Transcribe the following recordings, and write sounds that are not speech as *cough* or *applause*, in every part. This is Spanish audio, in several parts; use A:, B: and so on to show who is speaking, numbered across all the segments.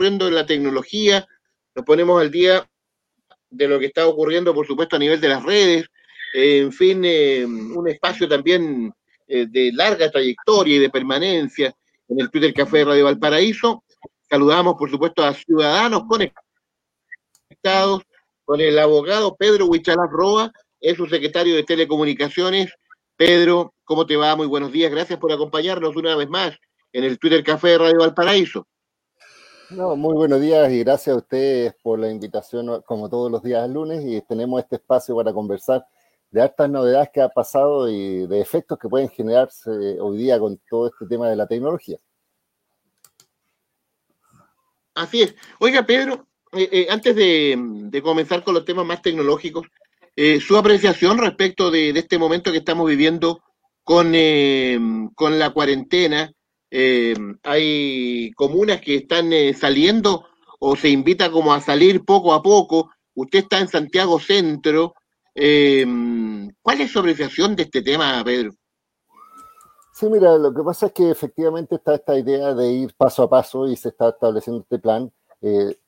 A: ocurriendo en la tecnología, nos ponemos al día de lo que está ocurriendo, por supuesto, a nivel de las redes, en fin, eh, un espacio también eh, de larga trayectoria y de permanencia en el Twitter Café de Radio Valparaíso. Saludamos, por supuesto, a ciudadanos conectados con el abogado Pedro Huichalaf Roa, es su secretario de Telecomunicaciones. Pedro, ¿cómo te va? Muy buenos días. Gracias por acompañarnos una vez más en el Twitter Café de Radio Valparaíso.
B: No, muy buenos días y gracias a ustedes por la invitación, como todos los días lunes, y tenemos este espacio para conversar de hartas novedades que ha pasado y de efectos que pueden generarse hoy día con todo este tema de la tecnología.
A: Así es. Oiga, Pedro, eh, eh, antes de, comenzar con los temas más tecnológicos, eh, su apreciación respecto de, este momento que estamos viviendo con, con la cuarentena eh, hay comunas que están eh, saliendo o se invita como a salir poco a poco. Usted está en Santiago Centro. Eh, ¿Cuál es su apreciación de este tema, Pedro?
B: Sí, mira, lo que pasa es que efectivamente está esta idea de ir paso a paso y se está estableciendo este plan,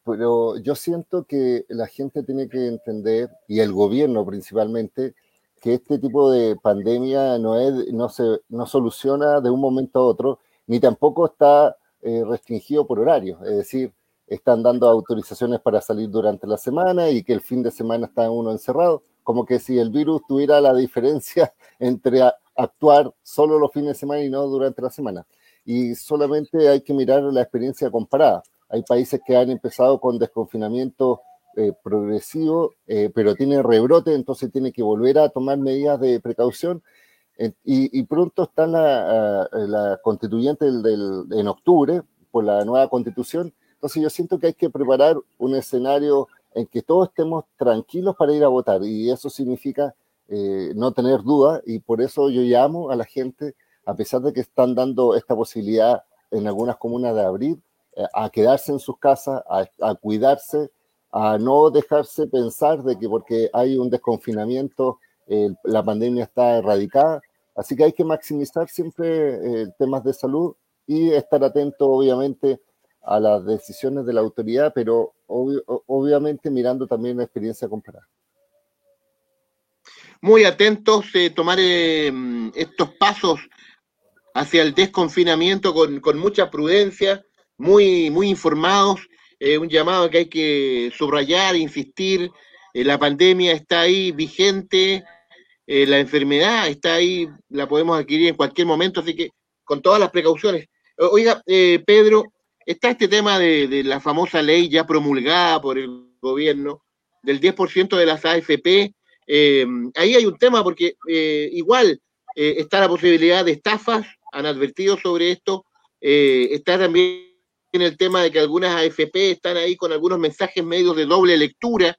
B: pero yo siento que la gente tiene que entender, y el gobierno principalmente, que este tipo de pandemia no, es, no, se, no soluciona de un momento a otro, ni tampoco está eh, restringido por horario, es decir, están dando autorizaciones para salir durante la semana y que el fin de semana está uno encerrado, como que si el virus tuviera la diferencia *laughs* entre actuar solo los fines de semana y no durante la semana. Y solamente hay que mirar la experiencia comparada. Hay países que han empezado con desconfinamiento eh, progresivo, eh, pero tiene rebrote, entonces tiene que volver a tomar medidas de precaución y, pronto está la, eh, la constituyente del, en octubre por la nueva constitución. Entonces yo siento que hay que preparar un escenario en que todos estemos tranquilos para ir a votar y eso significa eh, no tener duda y por eso yo llamo a la gente, a pesar de que están dando esta posibilidad en algunas comunas de abrir, eh, a quedarse en sus casas, a, a, cuidarse, a no dejarse pensar de que porque hay un desconfinamiento la pandemia está erradicada. Así que hay que maximizar siempre eh, temas de salud y estar atento, obviamente, a las decisiones de la autoridad, pero obviamente mirando también la experiencia comparada.
A: Muy atentos, eh, tomar eh, estos pasos hacia el desconfinamiento con, con mucha prudencia, muy, muy informados. un llamado que hay que subrayar, insistir. La pandemia está ahí vigente, eh, la enfermedad está ahí, la podemos adquirir en cualquier momento, así que con todas las precauciones. Oiga, eh, Pedro, está este tema de, la famosa ley ya promulgada por el gobierno del 10% de las AFP. Eh, ahí hay un tema porque igual está la posibilidad de estafas, han advertido sobre esto, está también el tema de que algunas AFP están ahí con algunos mensajes medios de doble lectura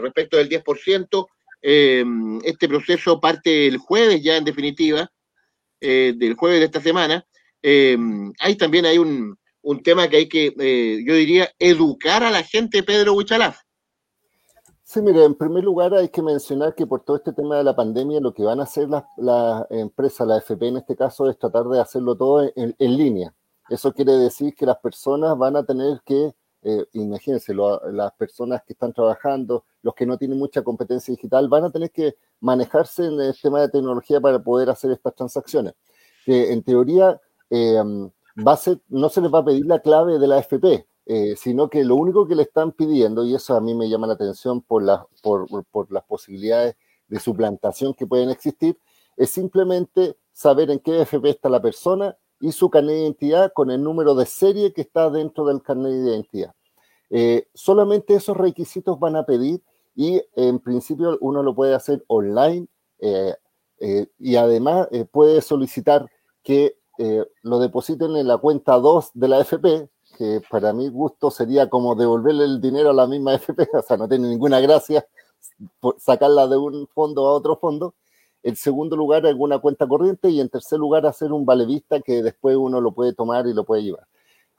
A: respecto del 10%. Em, este proceso parte el jueves ya en definitiva, eh, del jueves de esta semana. Em, hay también hay un, tema que hay que, eh, yo diría, educar a la gente, Pedro Huichalaf.
B: Sí, mire, en primer lugar hay que mencionar que por todo este tema de la pandemia lo que van a hacer las, la empresas, la FP en este caso, es tratar de hacerlo todo en línea. Eso quiere decir que las personas van a tener que eh, imagínense, las personas que están trabajando, los que no tienen mucha competencia digital, van a tener que manejarse en el tema de tecnología para poder hacer estas transacciones. Que en teoría eh, no se les va a pedir la clave de la FP, eh, sino que lo único que le están pidiendo, y eso a mí me llama la atención por, por las posibilidades de suplantación que pueden existir, es simplemente saber en qué FP está la persona y su carnet de identidad con el número de serie que está dentro del carnet de identidad. Eh, solamente esos requisitos van a pedir y en principio uno lo puede hacer online eh, eh, y además puede solicitar que lo depositen en la cuenta 2 de la FP, que para mi gusto sería como devolverle el dinero a la misma FP, *laughs* o sea, no tiene ninguna gracia sacarla de un fondo a otro fondo, en segundo lugar, alguna cuenta corriente. Y en tercer lugar, hacer un valevista que después uno lo puede tomar y lo puede llevar.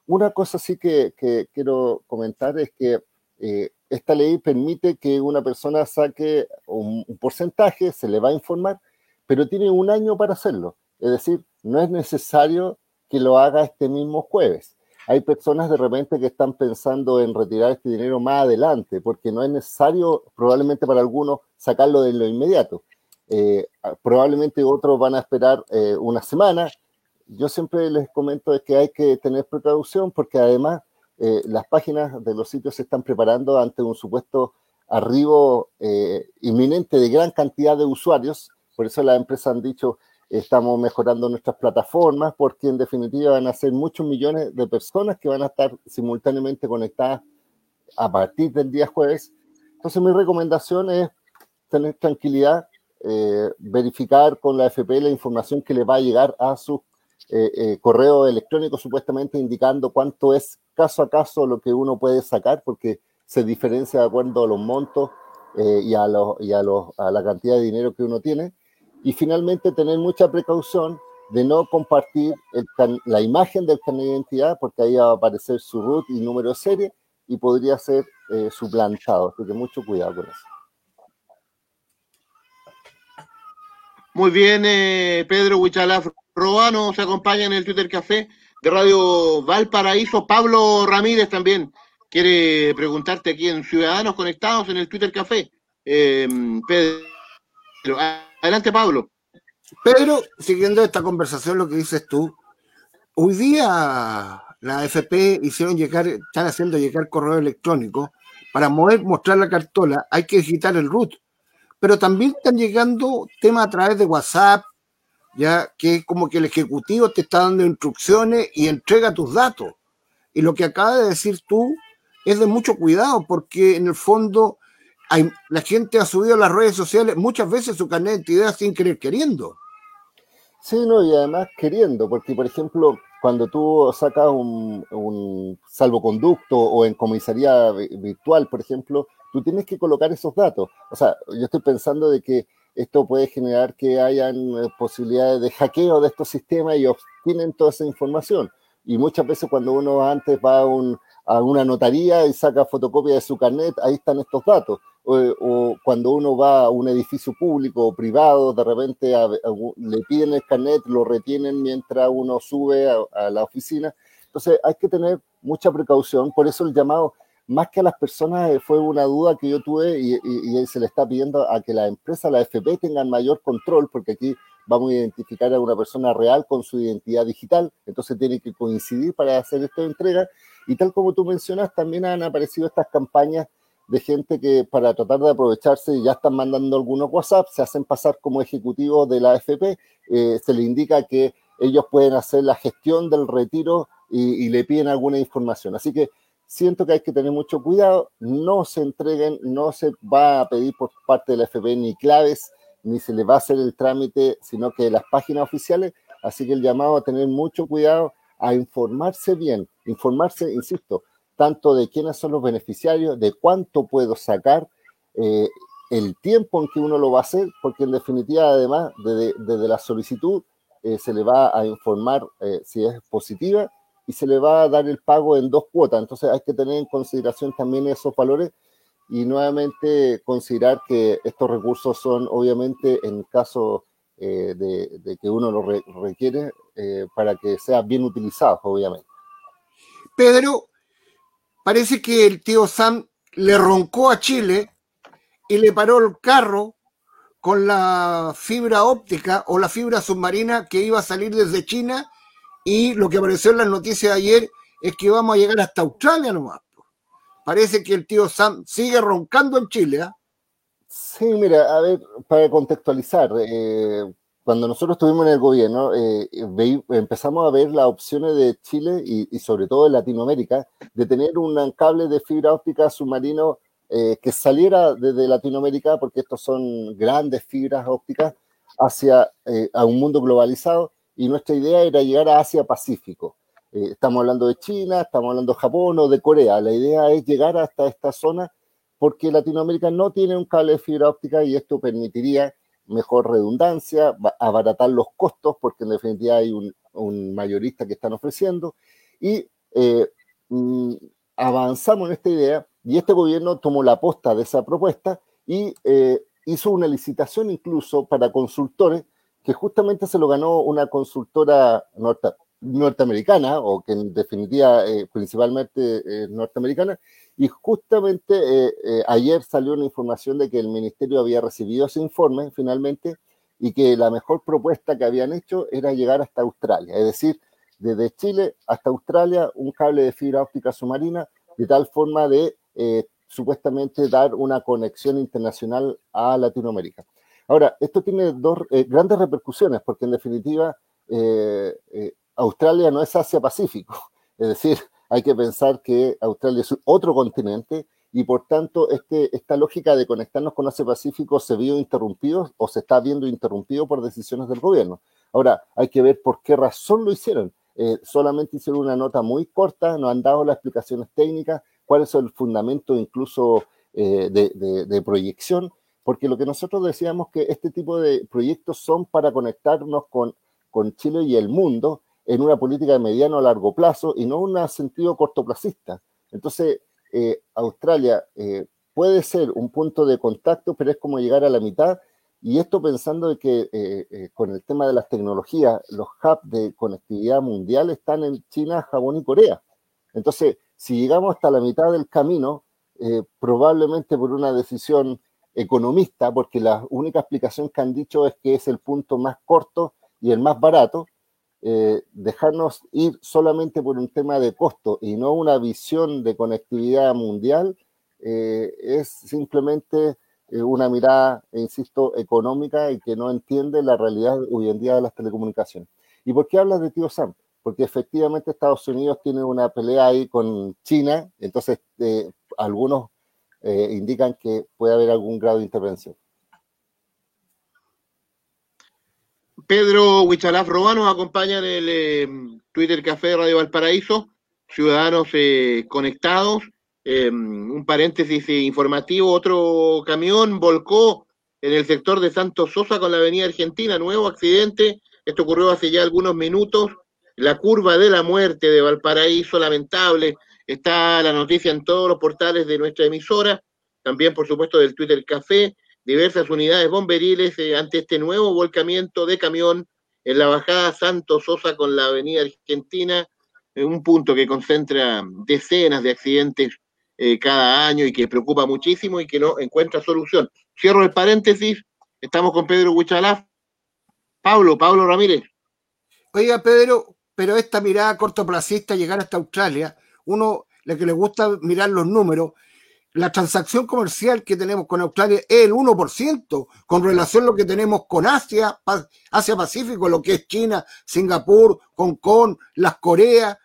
B: Una cosa sí que, quiero comentar es que eh, esta ley permite que una persona saque un, porcentaje, se le va a informar, pero tiene un año para hacerlo. Es decir, no es necesario que lo haga este mismo jueves. hay personas de repente que están pensando en retirar este dinero más adelante, porque no es necesario, probablemente para algunos, sacarlo de lo inmediato. Eh, probablemente otros van a esperar eh, una semana. Yo siempre les comento que hay que tener precaución porque además eh, las páginas de los sitios se están preparando ante un supuesto arribo inminente de gran cantidad de usuarios. Por eso las empresas han dicho, estamos mejorando nuestras plataformas porque en definitiva van a ser muchos millones de personas que van a estar simultáneamente conectadas a partir del día jueves. Entonces mi recomendación es tener tranquilidad, eh, verificar con la FP la información que le va a llegar a su eh, eh, correo electrónico supuestamente indicando cuánto es caso a caso lo que uno puede sacar porque se diferencia de acuerdo a los montos y, a, los, y a, los, a la cantidad de dinero que uno tiene y finalmente tener mucha precaución de no compartir la imagen del carnet de identidad porque ahí va a aparecer su root y número de serie y podría ser suplantado. Así que mucho cuidado con eso.
A: Muy bien, eh, Pedro Huichalaf Robano se acompaña en el Twitter Café de Radio Valparaíso. Pablo Ramírez también quiere preguntarte aquí en Ciudadanos Conectados en el Twitter Café. Eh, Pedro, Adelante, Pablo.
C: Pedro, siguiendo esta conversación, lo que dices tú, hoy día la AFP hicieron llegar, están haciendo llegar correo electrónico. Para mover, mostrar la cartola hay que digitar el root. Pero también están llegando temas a través de WhatsApp, ya que es como que el ejecutivo te está dando instrucciones y entrega tus datos. Y lo que acaba de decir tú es de mucho cuidado, porque en el fondo la gente ha subido a las redes sociales muchas veces su carnet de identidad sin querer queriendo.
B: Sí, no, y además queriendo, porque por ejemplo, cuando tú sacas un, salvoconducto o en comisaría virtual, por ejemplo, tú tienes que colocar esos datos. O sea, yo estoy pensando de que esto puede generar que hayan eh, posibilidades de hackeo de estos sistemas y obtienen toda esa información. Y muchas veces cuando uno antes va a, un, a una notaría y saca fotocopia de su carnet, ahí están estos datos o, cuando uno va a un edificio público o privado, de repente le piden el carnet, lo retienen mientras uno sube a, la oficina. Entonces hay que tener mucha precaución, por eso el llamado, más que a las personas, eh, fue una duda que yo tuve y, y, se le está pidiendo a que la empresa, la FP, tengan mayor control, porque aquí vamos a identificar a una persona real con su identidad digital, entonces tiene que coincidir para hacer esta entrega. Y tal como tú mencionas, también han aparecido estas campañas de gente que para tratar de aprovecharse ya están mandando algunos WhatsApp, se hacen pasar como ejecutivos de la AFP, eh, se le indica que ellos pueden hacer la gestión del retiro y, le piden alguna información. Así que siento que hay que tener mucho cuidado, no se entreguen, no se va a pedir por parte de la AFP ni claves, ni se le va a hacer el trámite, sino que las páginas oficiales, así que el llamado a tener mucho cuidado, a informarse bien, informarse, insisto, tanto de quiénes son los beneficiarios, de cuánto puedo sacar, eh, el tiempo en que uno lo va a hacer, porque en definitiva, además, desde, la solicitud eh, se le va a informar eh, si es positiva y se le va a dar el pago en dos cuotas. Entonces hay que tener en consideración también esos valores y nuevamente considerar que estos recursos son obviamente en caso de, que uno lo requiere para que sean bien utilizados, obviamente.
C: Pedro, parece que el tío Sam le roncó a Chile y le paró el carro con la fibra óptica o la fibra submarina que iba a salir desde China y lo que apareció en las noticias de ayer es que vamos a llegar hasta Australia nomás. Parece que el tío Sam sigue roncando en Chile. ¿ah?
B: Sí, mira, a ver, para contextualizar, eh, cuando nosotros estuvimos en el gobierno, eh, empezamos a ver las opciones de Chile y, sobre todo en Latinoamérica de tener un cable de fibra óptica submarino eh, que saliera desde Latinoamérica, porque estos son grandes fibras ópticas, hacia eh, a un mundo globalizado. Y nuestra idea era llegar a Asia-Pacífico. estamos hablando de China, estamos hablando de Japón o de Corea. La idea es llegar hasta esta zona porque Latinoamérica no tiene un cable de fibra óptica y esto permitiría mejor redundancia, abaratar los costos, porque en definitiva hay un, mayorista que están ofreciendo, y eh, mm, avanzamos en esta idea, y este gobierno tomó la posta de esa propuesta y eh, hizo una licitación incluso para consultores, que justamente se lo ganó una consultora norteamericana, o que en definitiva eh, principalmente es norteamericana, y justamente eh, eh, ayer salió una información de que el ministerio había recibido ese informe finalmente y que la mejor propuesta que habían hecho era llegar hasta Australia, es decir, desde Chile hasta Australia un cable de fibra óptica submarina de tal forma de supuestamente dar una conexión internacional a Latinoamérica. Ahora, esto tiene dos grandes repercusiones porque en definitiva Australia no es Asia-Pacífico, *laughs* es decir, hay que pensar que Australia es otro continente y por tanto este, esta lógica de conectarnos con Asia-Pacífico se vio interrumpido o se está viendo interrumpido por decisiones del gobierno. Ahora, hay que ver por qué razón lo hicieron. Eh, solamente hicieron una nota muy corta, no han dado las explicaciones técnicas, cuál es el fundamento incluso eh, de proyección, porque lo que nosotros decíamos que este tipo de proyectos son para conectarnos con, con Chile y el mundo, en una política de mediano a largo plazo y no un sentido cortoplacista. Entonces, eh, Australia eh, puede ser un punto de contacto, pero es como llegar a la mitad. Y esto pensando de que eh, con el tema de las tecnologías, los hubs de conectividad mundial están en China, Japón y Corea. Entonces, si llegamos hasta la mitad del camino, probablemente por una decisión economista, porque la única explicación que han dicho es que es el punto más corto y el más barato, eh, dejarnos ir solamente por un tema de costo y no una visión de conectividad mundial eh, es simplemente eh, una mirada, insisto, económica y que no entiende la realidad hoy en día de las telecomunicaciones. ¿Y por qué hablas de tío Sam? Porque efectivamente Estados Unidos tiene una pelea ahí con China, entonces algunos indican que puede haber algún grado de intervención.
A: Pedro Huichalaf Robano acompaña en el eh, Twitter Café de Radio Valparaíso, ciudadanos eh, conectados. Eh, un paréntesis informativo, otro camión volcó en el sector de Santos Sosa con la avenida Argentina, nuevo accidente, esto ocurrió hace ya algunos minutos, la curva de la muerte de Valparaíso, lamentable, está la noticia en todos los portales de nuestra emisora, también por supuesto del Twitter Café, diversas unidades bomberiles eh, ante este nuevo volcamiento de camión en la bajada Santo Sosa con la avenida Argentina, un punto que concentra decenas de accidentes eh, cada año y que preocupa muchísimo y que no encuentra solución. Cierro el paréntesis, estamos con Pedro Huichalaf. Pablo, Pablo Ramírez.
C: Oiga, Pedro, pero esta mirada cortoplacista, llegar hasta Australia, uno, la que le gusta mirar los números, la transacción comercial que tenemos con Australia es el 1% con relación a lo que tenemos con Asia, Asia Pacífico, lo que es China, Singapur, Hong Kong, las Coreas.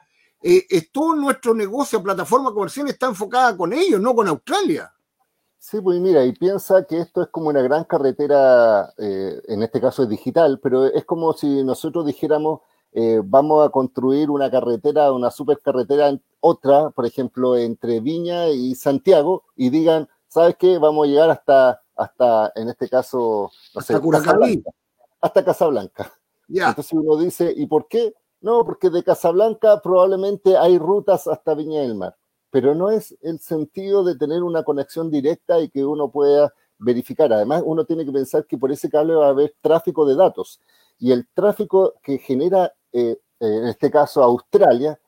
C: Eh, todo nuestro negocio, plataforma comercial está enfocada con ellos, no con Australia.
B: Sí, pues mira, y piensa que esto es como una gran carretera, eh, en este caso es digital, pero es como si nosotros dijéramos, eh, vamos a construir una carretera, una supercarretera, otra, por ejemplo, entre Viña y Santiago, y digan, ¿sabes qué? Vamos a llegar hasta, hasta en este caso,
C: no hasta sé, Casablanca,
B: hasta Casablanca. Entonces uno dice, ¿y por qué? No, porque de Casablanca probablemente hay rutas hasta Viña del Mar, pero no es el sentido de tener una conexión directa y que uno pueda verificar. Además, uno tiene que pensar que por ese cable va a haber tráfico de datos y el tráfico que genera eh, en este caso Australia,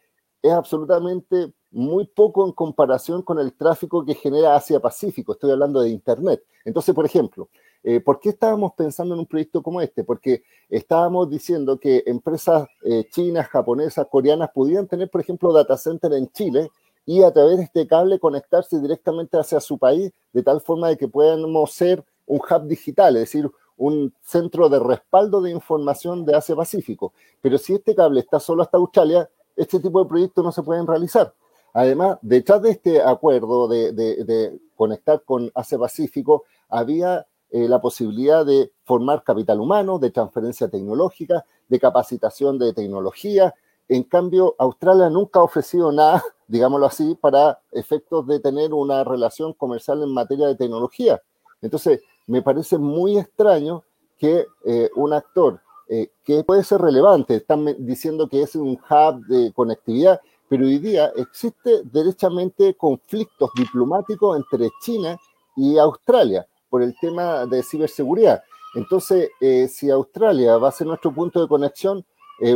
B: es absolutamente muy poco en comparación con el tráfico que genera Asia-Pacífico. Estoy hablando de Internet. Entonces, por ejemplo, eh, ¿por qué estábamos pensando en un proyecto como este? Porque estábamos diciendo que empresas eh, chinas, japonesas, coreanas pudieran tener, por ejemplo, data center en Chile y a través de este cable conectarse directamente hacia su país de tal forma de que podamos ser un hub digital, es decir, un centro de respaldo de información de Asia Pacífico. Pero si este cable está solo hasta Australia, este tipo de proyectos no se pueden realizar. Además, detrás de este acuerdo de, conectar con Asia Pacífico, había eh, la posibilidad de formar capital humano, de transferencia tecnológica, de capacitación de tecnología. En cambio, Australia nunca ha ofrecido nada, *laughs* digámoslo así, para efectos de tener una relación comercial en materia de tecnología. Entonces, me parece muy extraño que eh, un actor eh, que puede ser relevante, están diciendo que es un hub de conectividad, pero hoy día existe derechamente conflictos diplomáticos entre China y Australia por el tema de ciberseguridad. Entonces, eh, si Australia va a ser nuestro punto de conexión,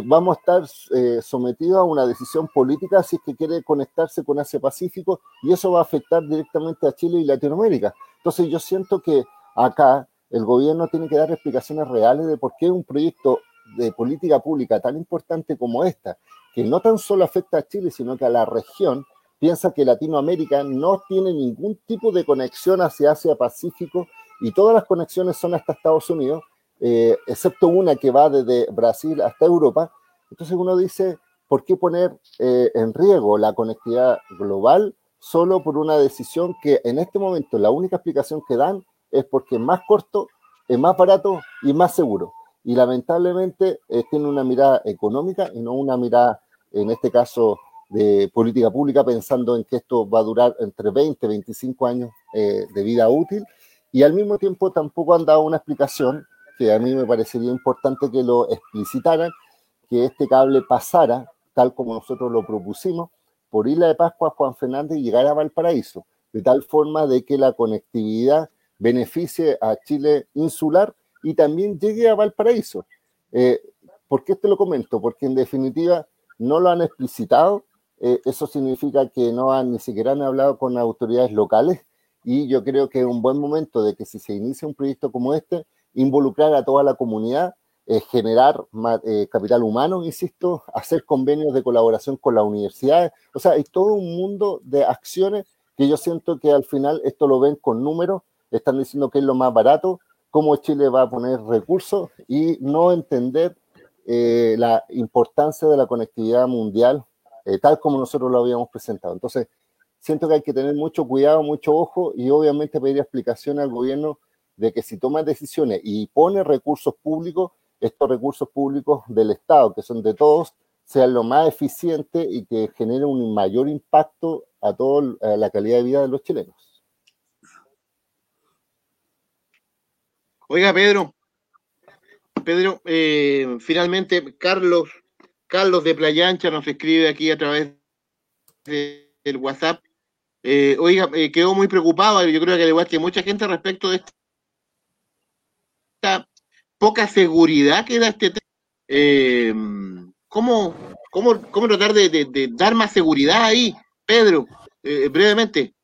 B: vamos a estar sometidos a una decisión política si es que quiere conectarse con Asia Pacífico y eso va a afectar directamente a Chile y Latinoamérica. Entonces yo siento que acá el gobierno tiene que dar explicaciones reales de por qué un proyecto de política pública tan importante como esta, que no tan solo afecta a Chile, sino que a la región, piensa que Latinoamérica no tiene ningún tipo de conexión hacia Asia Pacífico y todas las conexiones son hasta Estados Unidos, eh, excepto una que va desde Brasil hasta Europa. Entonces uno dice, ¿por qué poner eh, en riesgo la conectividad global solo por una decisión que en este momento la única explicación que dan es porque es más corto, es más barato y más seguro? Y lamentablemente eh, tiene una mirada económica y no una mirada, en este caso, de política pública, pensando en que esto va a durar entre 20 y 25 años de vida útil. Y al mismo tiempo tampoco han dado una explicación que a mí me parecería importante que lo explicitaran, que este cable pasara, tal como nosotros lo propusimos, por Isla de Pascua, Juan Fernández y llegar a Valparaíso, de tal forma de que la conectividad beneficie a Chile insular y también llegue a Valparaíso. Eh, ¿Por qué te lo comento? Porque en definitiva no lo han explicitado, eh, eso significa que no han ni siquiera han hablado con autoridades locales y yo creo que es un buen momento de que si se inicia un proyecto como este, involucrar a toda la comunidad, eh, generar eh, capital humano, insisto, hacer convenios de colaboración con las universidades. O sea, hay todo un mundo de acciones que yo siento que al final esto lo ven con números, están diciendo que es lo más barato, cómo Chile va a poner recursos y no entender eh, la importancia de la conectividad mundial tal como nosotros lo habíamos presentado. Entonces, siento que hay que tener mucho cuidado, mucho ojo y obviamente pedir explicación al gobierno de que si toma decisiones y pone recursos públicos, estos recursos públicos del Estado, que son de todos, sean lo más eficientes y que generen un mayor impacto a toda la calidad de vida de los chilenos.
A: Oiga, Pedro, Pedro, eh, finalmente Carlos, Carlos de Playa Ancha nos escribe aquí a través del WhatsApp. Eh, oiga, eh, quedó muy preocupado, yo creo que al igual mucha gente respecto de este poca seguridad que da este tema. Eh, ¿cómo, cómo, tratar de, dar más seguridad ahí, Pedro? Brevemente.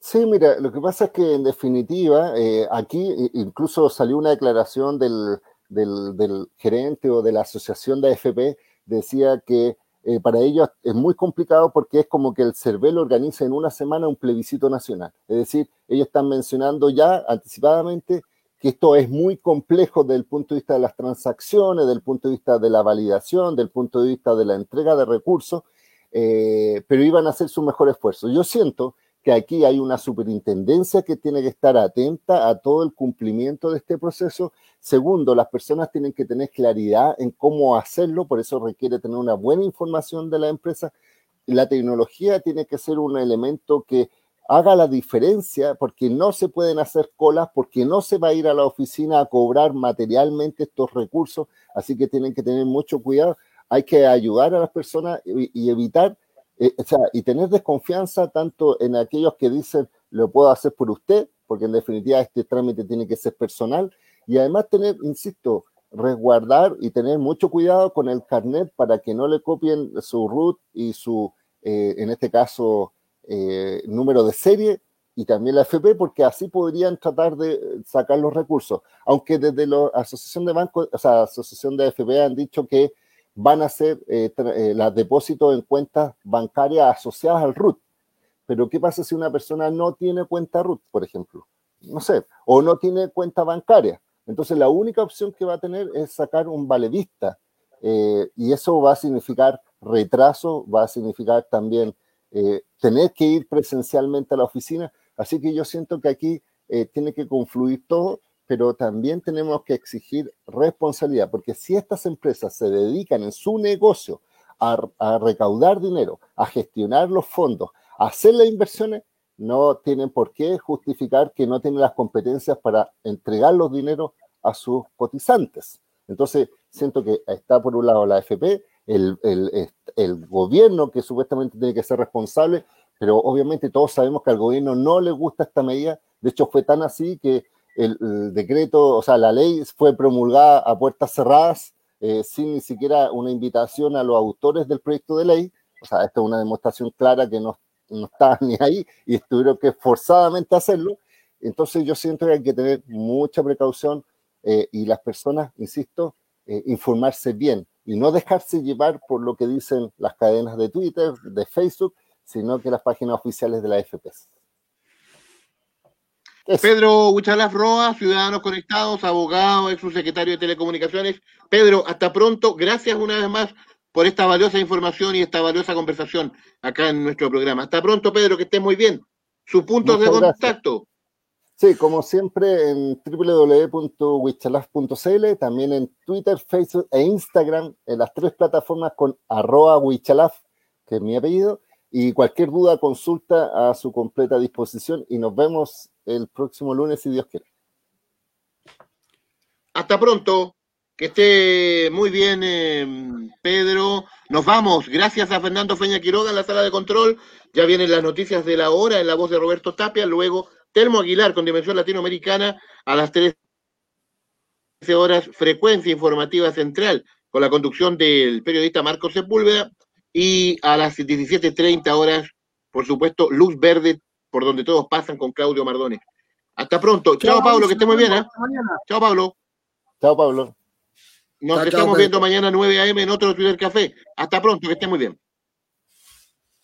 B: Sí, mira, lo que pasa es que en definitiva, eh, aquí incluso salió una declaración del, del, gerente o de la asociación de AFP, decía que para ellos es muy complicado porque es como que el CERVEL organiza en una semana un plebiscito nacional. Es decir, ellos están mencionando ya anticipadamente que esto es muy complejo desde el punto de vista de las transacciones, desde el punto de vista de la validación, del punto de vista de la entrega de recursos, eh, pero iban a hacer su mejor esfuerzo. Yo siento que aquí hay una superintendencia que tiene que estar atenta a todo el cumplimiento de este proceso. Segundo, las personas tienen que tener claridad en cómo hacerlo, por eso requiere tener una buena información de la empresa. La tecnología tiene que ser un elemento que haga la diferencia porque no se pueden hacer colas, porque no se va a ir a la oficina a cobrar materialmente estos recursos, así que tienen que tener mucho cuidado. Hay que ayudar a las personas y, evitar, eh, o sea, y tener desconfianza tanto en aquellos que dicen, lo puedo hacer por usted, porque en definitiva este trámite tiene que ser personal, y además tener, insisto, resguardar y tener mucho cuidado con el carnet para que no le copien su root y su, eh, en este caso, eh, número de serie y también la FP, porque así podrían tratar de sacar los recursos. Aunque desde la Asociación de Bancos, o sea, Asociación de FP han dicho que van a hacer eh, eh, los depósitos en cuentas bancarias asociadas al RUT. Pero ¿qué pasa si una persona no tiene cuenta RUT, por ejemplo? No sé, o no tiene cuenta bancaria. Entonces la única opción que va a tener es sacar un valedista. y eso va a significar retraso, va a significar también eh, tener que ir presencialmente a la oficina. Así que yo siento que aquí eh, tiene que confluir todo, pero también tenemos que exigir responsabilidad, porque si estas empresas se dedican en su negocio a, recaudar dinero, a gestionar los fondos, a hacer las inversiones, no tienen por qué justificar que no tienen las competencias para entregar los dineros a sus cotizantes. Entonces, siento que está por un lado la AFP, el, gobierno que supuestamente tiene que ser responsable, pero obviamente todos sabemos que al gobierno no le gusta esta medida. De hecho, fue tan así que el, decreto, o sea, la ley fue promulgada a puertas cerradas eh, sin ni siquiera una invitación a los autores del proyecto de ley. O sea, esto es una demostración clara que no, no estaban *laughs* ni ahí y tuvieron que forzadamente hacerlo. Entonces yo siento que hay que tener mucha precaución eh, y las personas, insisto, eh, informarse bien y no dejarse llevar por lo que dicen las cadenas de Twitter, de Facebook, sino que las páginas oficiales de la FPS.
A: Pedro Huchalaf Roa, Ciudadanos Conectados, abogado, ex subsecretario de Telecomunicaciones. Pedro, hasta pronto. Gracias una vez más por esta valiosa información y esta valiosa conversación acá en nuestro programa. Hasta pronto, Pedro, que estés muy bien. Sus puntos de contacto.
B: Sí, como siempre en www.wichalaf.cl, también en Twitter, Facebook e Instagram, en las tres plataformas con arroba wichalaf, que es mi apellido, y cualquier duda, consulta a su completa disposición y nos vemos el próximo lunes si Dios quiere.
A: Hasta pronto. Que esté muy bien, em, Pedro. Nos vamos. Gracias a Fernando Feña Quiroga en la sala de control. Ya vienen las noticias de la hora en la voz de Roberto Tapia. Luego, Telmo Aguilar con Dimensión Latinoamericana a las 13 horas, Frecuencia Informativa Central con la conducción del periodista Marcos Sepúlveda. Y a las 17.30 horas, por supuesto, Luz Verde, por donde todos pasan con Claudio Mardones. Hasta pronto. Chao, Pablo, que esté muy bien. ¿eh? Chao, Pablo.
B: Chao, Pablo.
A: Nos estamos viendo mañana 9 a.m. en otro Twitter Café. Hasta pronto, que esté muy bien.